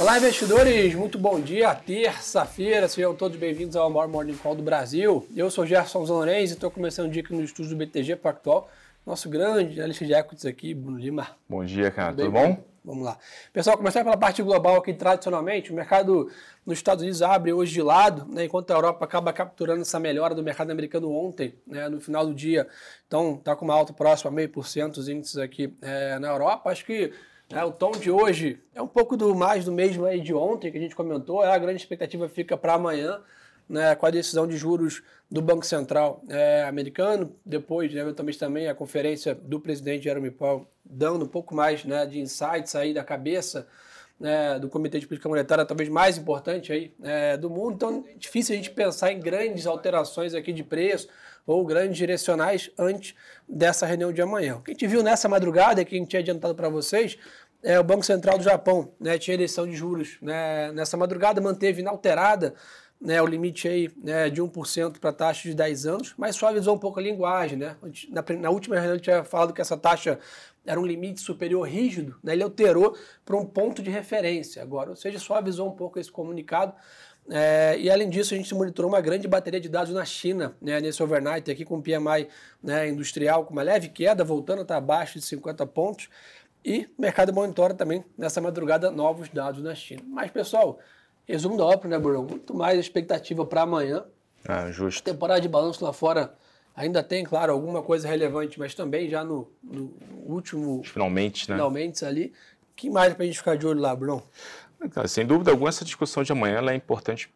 Olá, investidores, muito bom dia. Terça-feira, sejam todos bem-vindos ao maior Morning Call do Brasil. Eu sou Gerson Zanlorenzi e estou começando o dia aqui no estúdio do BTG Pactual. Nosso grande analista de equities aqui, Bruno Lima. Bom dia, cara. Tudo, Tudo bom? Vamos lá. Pessoal, começar pela parte global aqui, tradicionalmente, o mercado nos Estados Unidos abre hoje de lado, né, enquanto a Europa acaba capturando essa melhora do mercado americano ontem, né, no final do dia. Então, está com uma alta próxima a meio por cento os índices aqui é, na Europa. Acho que é, o tom de hoje é um pouco do mais do mesmo aí de ontem que a gente comentou. É, a grande expectativa fica para amanhã, né, com a decisão de juros do Banco Central é, americano. Depois, né, eventualmente, também a conferência do presidente Jeremy Powell dando um pouco mais né, de insights aí da cabeça né, do Comitê de Política Monetária, talvez mais importante aí é, do mundo. Então, é difícil a gente pensar em grandes alterações aqui de preço ou grandes direcionais antes dessa reunião de amanhã. O que a gente viu nessa madrugada, que a gente tinha adiantado para vocês, é, o Banco Central do Japão né, tinha eleição de juros né, nessa madrugada, manteve inalterada né, o limite aí, né, de 1% para a taxa de 10 anos, mas suavizou um pouco a linguagem. Né? Na, na última reunião, gente tinha falado que essa taxa era um limite superior rígido, né, ele alterou para um ponto de referência agora, ou seja, suavizou um pouco esse comunicado. É, e além disso, a gente monitorou uma grande bateria de dados na China, né, nesse overnight aqui com o PMI né, industrial com uma leve queda, voltando a estar abaixo de 50 pontos. E o mercado monitora também nessa madrugada novos dados na China. Mas, pessoal, resumo da ópera, né, Bruno? Muito mais expectativa para amanhã. Ah, justo. Temporada de balanço lá fora ainda tem, claro, alguma coisa relevante, mas também já no, no último. Finalmente, né? Finalmente ali. O que mais para a gente ficar de olho lá, Bruno? Cara, sem dúvida alguma, essa discussão de amanhã é importante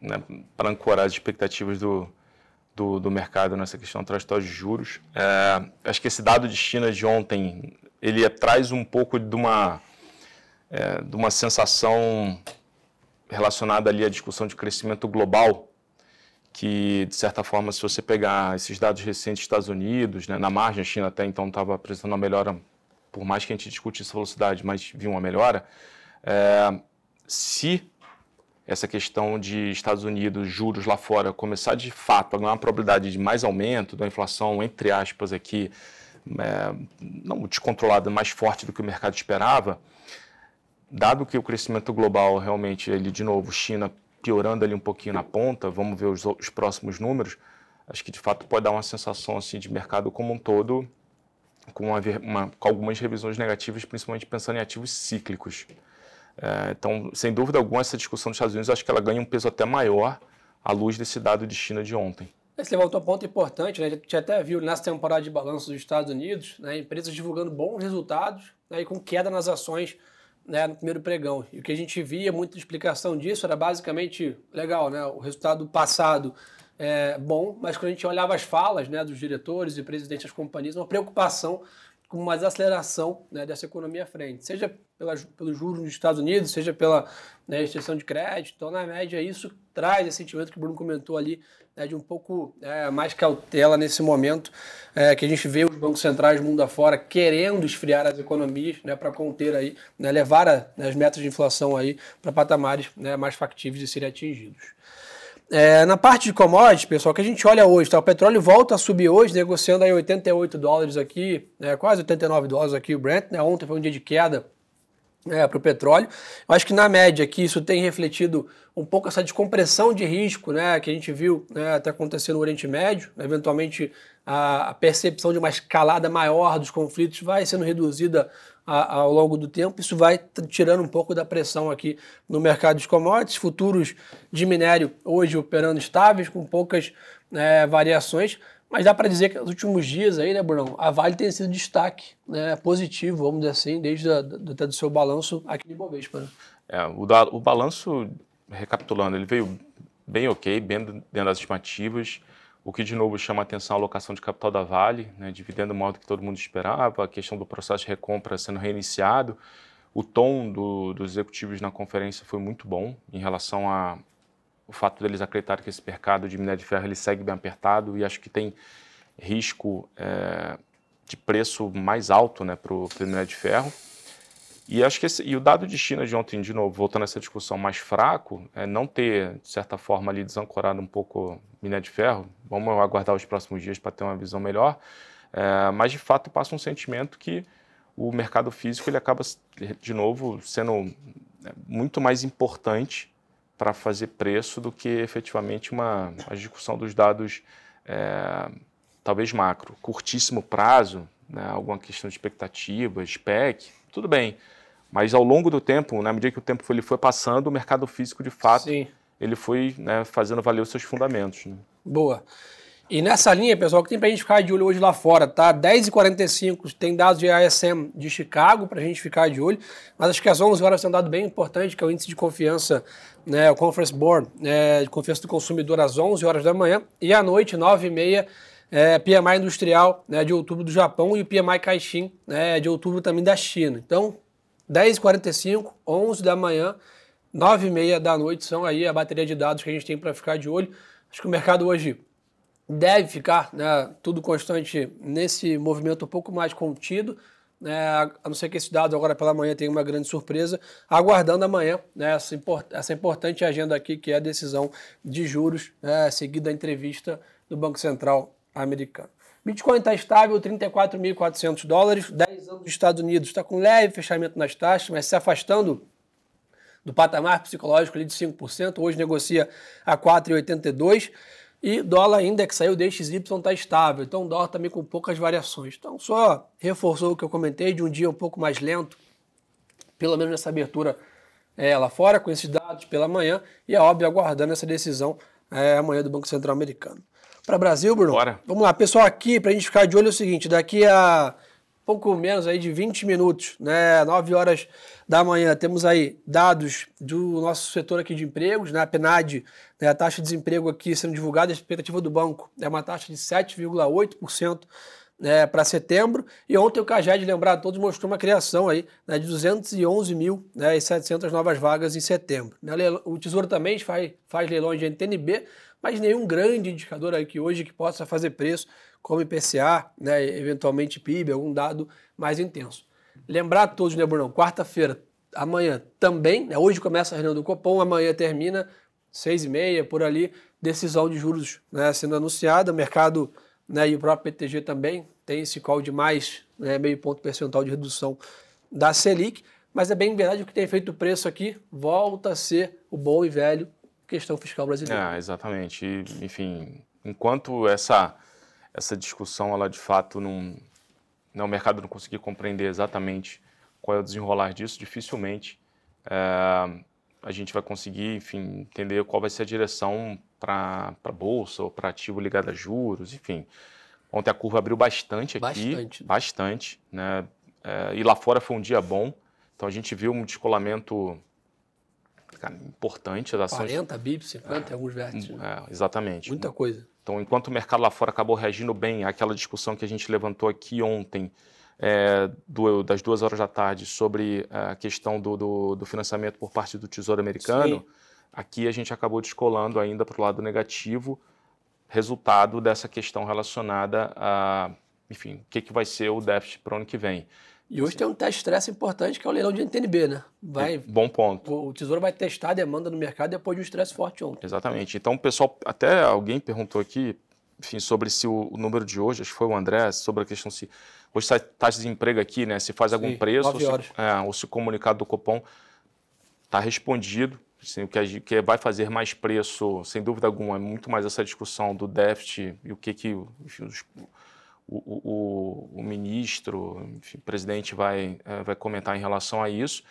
né, para ancorar as expectativas do, do, do, mercado nessa questão transitória de juros. É, acho que esse dado de China de ontem ele traz um pouco de uma, é, de uma sensação relacionada ali à discussão de crescimento global, que, de certa forma, se você pegar esses dados recentes dos Estados Unidos, né, na margem a China até então estava apresentando uma melhora, por mais que a gente discute essa velocidade, mas viu uma melhora, é, se essa questão de Estados Unidos, juros lá fora, começar de fato a ganhar uma probabilidade de mais aumento da inflação, entre aspas aqui, é, não descontrolada, mais forte do que o mercado esperava, dado que o crescimento global realmente, ele de novo, China piorando ali um pouquinho na ponta, vamos ver os, os próximos números, acho que de fato pode dar uma sensação assim de mercado como um todo com, uma, uma, com algumas revisões negativas, principalmente pensando em ativos cíclicos. É, então, sem dúvida alguma, essa discussão dos Estados Unidos, acho que ela ganha um peso até maior à luz desse dado de China de ontem. Você levantou um ponto importante, né? A gente até viu nessa temporada de balanço dos Estados Unidos, né, empresas divulgando bons resultados né, e com queda nas ações né, no primeiro pregão. E o que a gente via, muita explicação disso, era basicamente legal, né? O resultado passado é bom, mas quando a gente olhava as falas né, dos diretores e presidentes das companhias, uma preocupação com uma desaceleração né, dessa economia à frente, seja pelas, pelos juros nos Estados Unidos, seja pela né, extensão de crédito. Então, na média, isso traz esse sentimento que o Bruno comentou ali, né, de um pouco é, mais cautela nesse momento, é, que a gente vê os bancos centrais mundo afora querendo esfriar as economias né, para conter aí, né, levar a, né, as metas de inflação aí para patamares né, mais factíveis de serem atingidos. É, na parte de commodities, pessoal, que a gente olha hoje, tá? o petróleo volta a subir hoje, negociando aí 88 dólares aqui, né, quase 89 dólares aqui o Brent, né, ontem foi um dia de queda é, para o petróleo. Eu acho que na média aqui isso tem refletido um pouco essa descompressão de risco né, que a gente viu né, até acontecer no Oriente Médio. Eventualmente a, percepção de uma escalada maior dos conflitos vai sendo reduzida ao longo do tempo. Isso vai tirando um pouco da pressão aqui no mercado de commodities. Futuros de minério hoje operando estáveis, com poucas né, variações. Mas dá para dizer que nos últimos dias aí, né, Bruno, a Vale tem sido destaque né, positivo, vamos dizer assim, desde a, do, do seu balanço aqui no Bovespa. Né? É, o, da, o balanço, recapitulando, ele veio bem ok, bem dentro das estimativas. O que, de novo, chama a atenção a alocação de capital da Vale, né, dividendo o modo que todo mundo esperava, a questão do processo de recompra sendo reiniciado. O tom do, dos executivos na conferência foi muito bom em relação a, o fato deles acreditarem que esse mercado de minério de ferro ele segue bem apertado e acho que tem risco é, de preço mais alto né, para o minério de ferro. E acho que esse, e o dado de China de ontem, de novo, voltando a essa discussão mais fraco, é não ter, de certa forma, ali desancorado um pouco minério de ferro. Vamos aguardar os próximos dias para ter uma visão melhor. É, mas, de fato, passa um sentimento que o mercado físico ele acaba, de novo, sendo é muito mais importante para fazer preço do que efetivamente uma, uma discussão dos dados é, talvez macro. Curtíssimo prazo, né, alguma questão de expectativas, spec, tudo bem. Mas ao longo do tempo, na medida que o tempo foi, ele foi passando, o mercado físico, de fato, Sim. ele foi né, fazendo valer os seus fundamentos. Né? Boa. E nessa linha, pessoal, que tem para a gente ficar de olho hoje lá fora, tá? 10h45 tem dados de ASM de Chicago para a gente ficar de olho, mas acho que às 11 horas tem um dado bem importante, que é o índice de confiança, né, o Conference Board, né, de confiança do consumidor às 11 horas da manhã, e à noite, 9h30, é, PMI industrial né, de outubro do Japão e o PMI Caixin né, de outubro também da China. Então, 10h45, 11 da manhã, 9h30 da noite são aí a bateria de dados que a gente tem para ficar de olho. Acho que o mercado hoje deve ficar né, tudo constante nesse movimento um pouco mais contido, né, a não ser que esse dado agora pela manhã tenha uma grande surpresa, aguardando amanhã né, essa, import essa importante agenda aqui, que é a decisão de juros, né, seguida da entrevista do Banco Central americano. Bitcoin está estável, 34.400 dólares, 10 anos dos Estados Unidos está com leve fechamento nas taxas, mas se afastando do patamar psicológico ali de 5%, hoje negocia a 4,82%. E dólar index saiu DXY está estável, então o dólar também com poucas variações. Então só reforçou o que eu comentei de um dia um pouco mais lento, pelo menos nessa abertura é, lá fora, com esses dados pela manhã, e é óbvio aguardando essa decisão é, amanhã do Banco Central Americano. Para Brasil, Bruno? Bora. Vamos lá, pessoal, aqui para a gente ficar de olho é o seguinte, daqui a pouco menos aí de 20 minutos, né, 9 horas da manhã, temos aí dados do nosso setor aqui de empregos, né, a PNAD, né, a taxa de desemprego aqui sendo divulgada, a expectativa do banco é uma taxa de 7,8% né, para setembro. E ontem o Caged, lembrar a todos, mostrou uma criação aí né, de 211 mil né, e 700 novas vagas em setembro. Né, o Tesouro também faz, faz leilões de NTNB, mas nenhum grande indicador aí que hoje que possa fazer preço, como IPCA, né, eventualmente PIB, algum dado mais intenso. Lembrar a todos, né, Bruno? Quarta-feira, amanhã também, né, hoje começa a reunião do Copom, amanhã termina, seis e meia, por ali, decisão de juros né, sendo anunciada, mercado né, e o próprio PTG também tem esse call de mais né, meio ponto percentual de redução da Selic, mas é bem verdade o que tem feito o preço aqui volta a ser o bom e velho questão fiscal brasileira. É, exatamente. E, enfim, enquanto essa, essa discussão, ela de fato não, não, o mercado não conseguir compreender exatamente qual é o desenrolar disso, dificilmente é, a gente vai conseguir, enfim, entender qual vai ser a direção para a bolsa ou para ativo ligado a juros, enfim. Ontem a curva abriu bastante aqui, bastante, bastante né? É, e lá fora foi um dia bom, então a gente viu um descolamento cara, importante das ações. 40 bips, 50 é, alguns vértices. Né? É, exatamente. Muita coisa. Então, enquanto o mercado lá fora acabou reagindo bem àquela discussão que a gente levantou aqui ontem, é, do, das duas horas da tarde, sobre a questão do, do, do financiamento por parte do Tesouro Americano, Sim. Aqui a gente acabou descolando ainda para o lado negativo, resultado dessa questão relacionada a, enfim, o que, que vai ser o déficit para o ano que vem. E hoje tem um teste de estresse importante que é o leilão de NTNB, né? Vai, Bom ponto. O, Tesouro vai testar a demanda no mercado depois de um estresse forte ontem. Exatamente. Então, o pessoal, até alguém perguntou aqui, enfim, sobre se o, o, número de hoje, acho que foi o André, sobre a questão se hoje sai taxa de emprego aqui, né? Se faz algum Sim, preço, ou se, é, ou se, o comunicado do Copom está respondido. Assim, o que, que vai fazer mais preço, sem dúvida alguma, é muito mais essa discussão do déficit e o que, que os, o, o, o ministro, enfim, o presidente vai, é, vai comentar em relação a isso,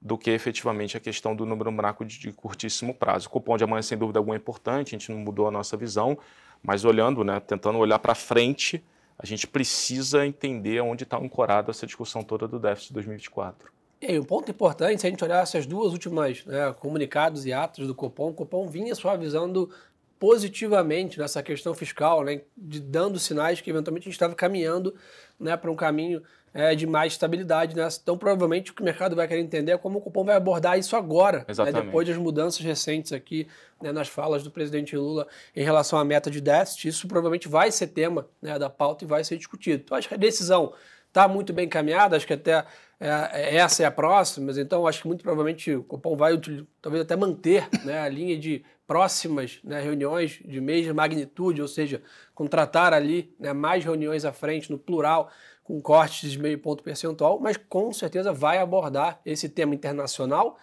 do que efetivamente a questão do número buraco de, de curtíssimo prazo. O cupom de amanhã, sem dúvida alguma, é importante, a gente não mudou a nossa visão, mas olhando, né, tentando olhar para frente, a gente precisa entender onde está ancorado essa discussão toda do déficit de 2024. E um ponto importante, se a gente olhar essas duas últimas né, comunicados e atos do Copom, o Copom vinha suavizando positivamente nessa questão fiscal, né, de dando sinais que eventualmente a gente estava caminhando né, para um caminho é, de mais estabilidade. Né? Então, provavelmente, o que o mercado vai querer entender é como o cupom vai abordar isso agora, né, depois das mudanças recentes aqui né, nas falas do presidente Lula em relação à meta de déficit. Isso provavelmente vai ser tema né, da pauta e vai ser discutido. Então, acho que a decisão está muito bem encaminhada, acho que até é, essa é a próxima, mas então acho que muito provavelmente o Copom vai talvez até manter né, a linha de próximas né, reuniões de mesma magnitude, ou seja, contratar ali né, mais reuniões à frente, no plural, com cortes de meio ponto percentual, mas com certeza vai abordar esse tema internacional,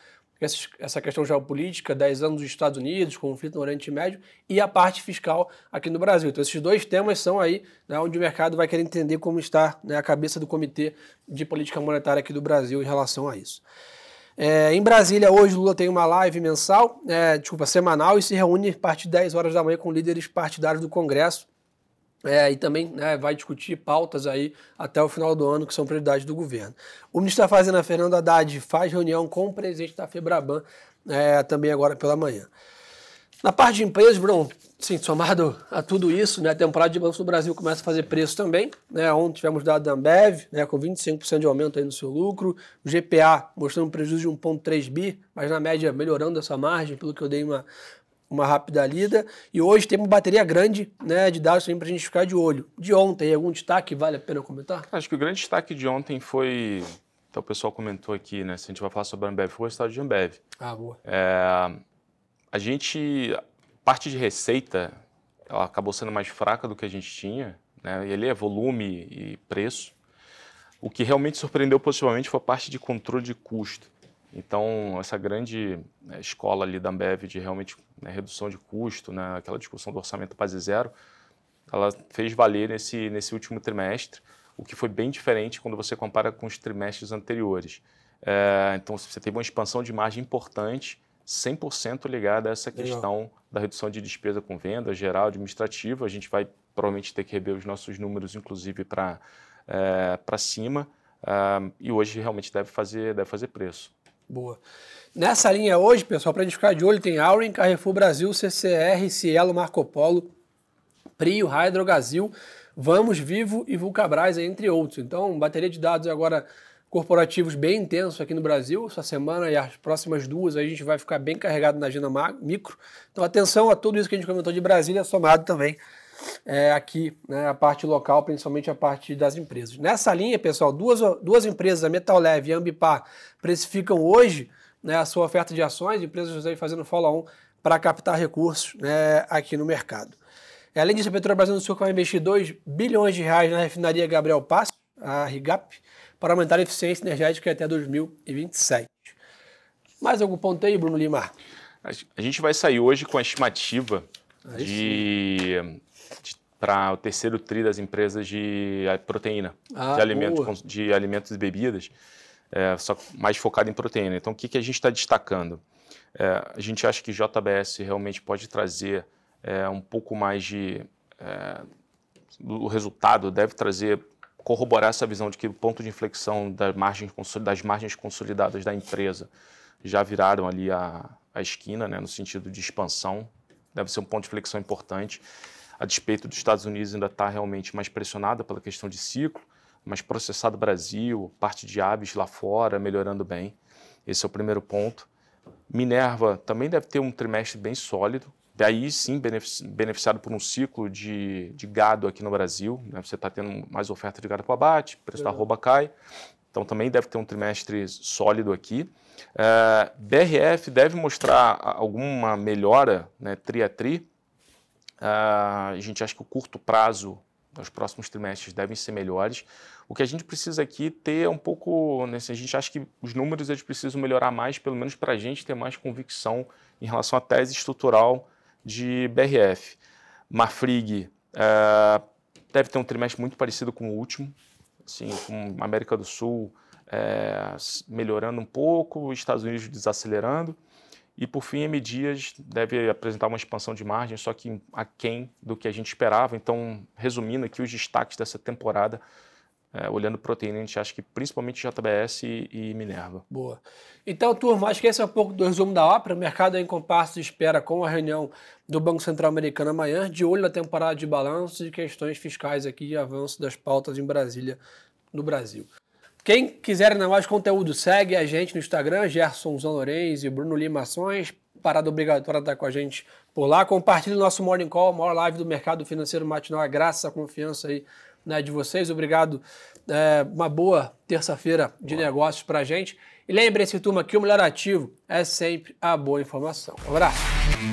essa questão geopolítica, 10 anos dos Estados Unidos, conflito no Oriente Médio, e a parte fiscal aqui no Brasil. Então, esses dois temas são aí né, onde o mercado vai querer entender como está né, a cabeça do Comitê de Política Monetária aqui do Brasil em relação a isso. É, em Brasília, hoje, Lula tem uma live mensal, é, desculpa, semanal, e se reúne a partir de 10 horas da manhã com líderes partidários do Congresso. É, e também né, vai discutir pautas aí até o final do ano que são prioridades do governo. O ministro da Fazenda, Fernando Haddad, faz reunião com o presidente da Febraban é, também agora pela manhã. Na parte de empresas, Bruno, sim, somado a tudo isso, né, a temporada de bancos do Brasil começa a fazer preço também. Né, ontem tivemos dado da Ambev, né, com 25% de aumento aí no seu lucro. O GPA mostrando um prejuízo de 1,3 bi, mas na média melhorando essa margem, pelo que eu dei uma, uma rápida lida. E hoje tem uma bateria grande né, de dados também para a gente ficar de olho. De ontem, algum destaque vale a pena comentar? Acho que o grande destaque de ontem foi. Então, o pessoal comentou aqui, né? Se a gente vai falar sobre a Ambev, foi o resultado de Ambev. Ah, boa. É, a gente, parte de receita, ela acabou sendo mais fraca do que a gente tinha, né? E ali é volume e preço. O que realmente surpreendeu positivamente foi a parte de controle de custo. Então, essa grande né, escola ali da Ambev de realmente né, redução de custo, né, aquela discussão do orçamento base zero, ela fez valer nesse, nesse último trimestre, o que foi bem diferente quando você compara com os trimestres anteriores. É, então, você teve uma expansão de margem importante 100% ligada a essa questão Legal. da redução de despesa com venda, geral, administrativa. A gente vai provavelmente ter que rever os nossos números, inclusive, para é, cima. Uh, e hoje realmente deve fazer, deve fazer preço. Boa. Nessa linha hoje, pessoal, para a gente ficar de olho, tem Aurin, Carrefour Brasil, CCR, Cielo, Marco Polo, Prio, Hydrogazil, Vamos, Vivo e Vulcabras, entre outros. Então, bateria de dados agora corporativos bem intensos aqui no Brasil. Essa semana e as próximas duas a gente vai ficar bem carregado na agenda micro. Então, atenção a tudo isso que a gente comentou de Brasília, somado também é, aqui, né, a parte local, principalmente a parte das empresas. Nessa linha, pessoal, duas, duas empresas, a Metal Leve e a Ambipar, precificam hoje né, a sua oferta de ações, empresas aí fazendo follow-on para captar recursos né, aqui no mercado. Além disso, a Petrobras anunciou que vai investir 2 bilhões de reais na refinaria Gabriel Passo, a RIGAP, para aumentar a eficiência energética até 2027. Mais algum ponto aí, Bruno Lima? A gente vai sair hoje com a estimativa de, de para o terceiro tri das empresas de proteína, ah, de, alimentos, de alimentos e bebidas, é, só mais focado em proteína. Então, o que, que a gente está destacando? É, a gente acha que JBS realmente pode trazer é, um pouco mais de. É, o resultado deve trazer corroborar essa visão de que o ponto de inflexão das margens, das margens consolidadas da empresa já viraram ali a, a esquina, né, no sentido de expansão. Deve ser um ponto de inflexão importante. A despeito dos Estados Unidos ainda está realmente mais pressionada pela questão de ciclo, mas processado Brasil, parte de aves lá fora, melhorando bem. Esse é o primeiro ponto. Minerva também deve ter um trimestre bem sólido, Daí sim, beneficiado por um ciclo de, de gado aqui no Brasil. Né? Você está tendo mais oferta de gado para abate, preço da arroba cai. Então também deve ter um trimestre sólido aqui. É, BRF deve mostrar alguma melhora né, tri a tri. Uh, a gente acha que o curto prazo os próximos trimestres devem ser melhores. O que a gente precisa aqui ter um pouco, né, a gente acha que os números eles precisam melhorar mais, pelo menos para a gente ter mais convicção em relação à tese estrutural de BRF. Marfrig é, deve ter um trimestre muito parecido com o último, assim, com a América do Sul é, melhorando um pouco, Estados Unidos desacelerando. E por fim, M Dias deve apresentar uma expansão de margem, só que aquém do que a gente esperava. Então, resumindo aqui os destaques dessa temporada, é, olhando proteína, a gente acha que principalmente JBS e, e, Minerva. Boa. Então, turma, acho que esse é um pouco do resumo da ópera. O mercado é em compasso de espera com a reunião do Banco Central Americano amanhã, de olho na temporada de balanços e questões fiscais aqui e avanço das pautas em Brasília, no Brasil. Quem quiser ainda mais conteúdo, segue a gente no Instagram, Gerson Lourenço e Bruno Lima Ações. Parada obrigatória estar com a gente por lá. Compartilhe o nosso Morning Call, a maior live do mercado financeiro matinal. Graças à confiança aí né, de vocês. Obrigado. É, uma boa terça-feira de boa. negócios para a gente. E lembre-se, turma, que o melhor ativo é sempre a boa informação. Um abraço.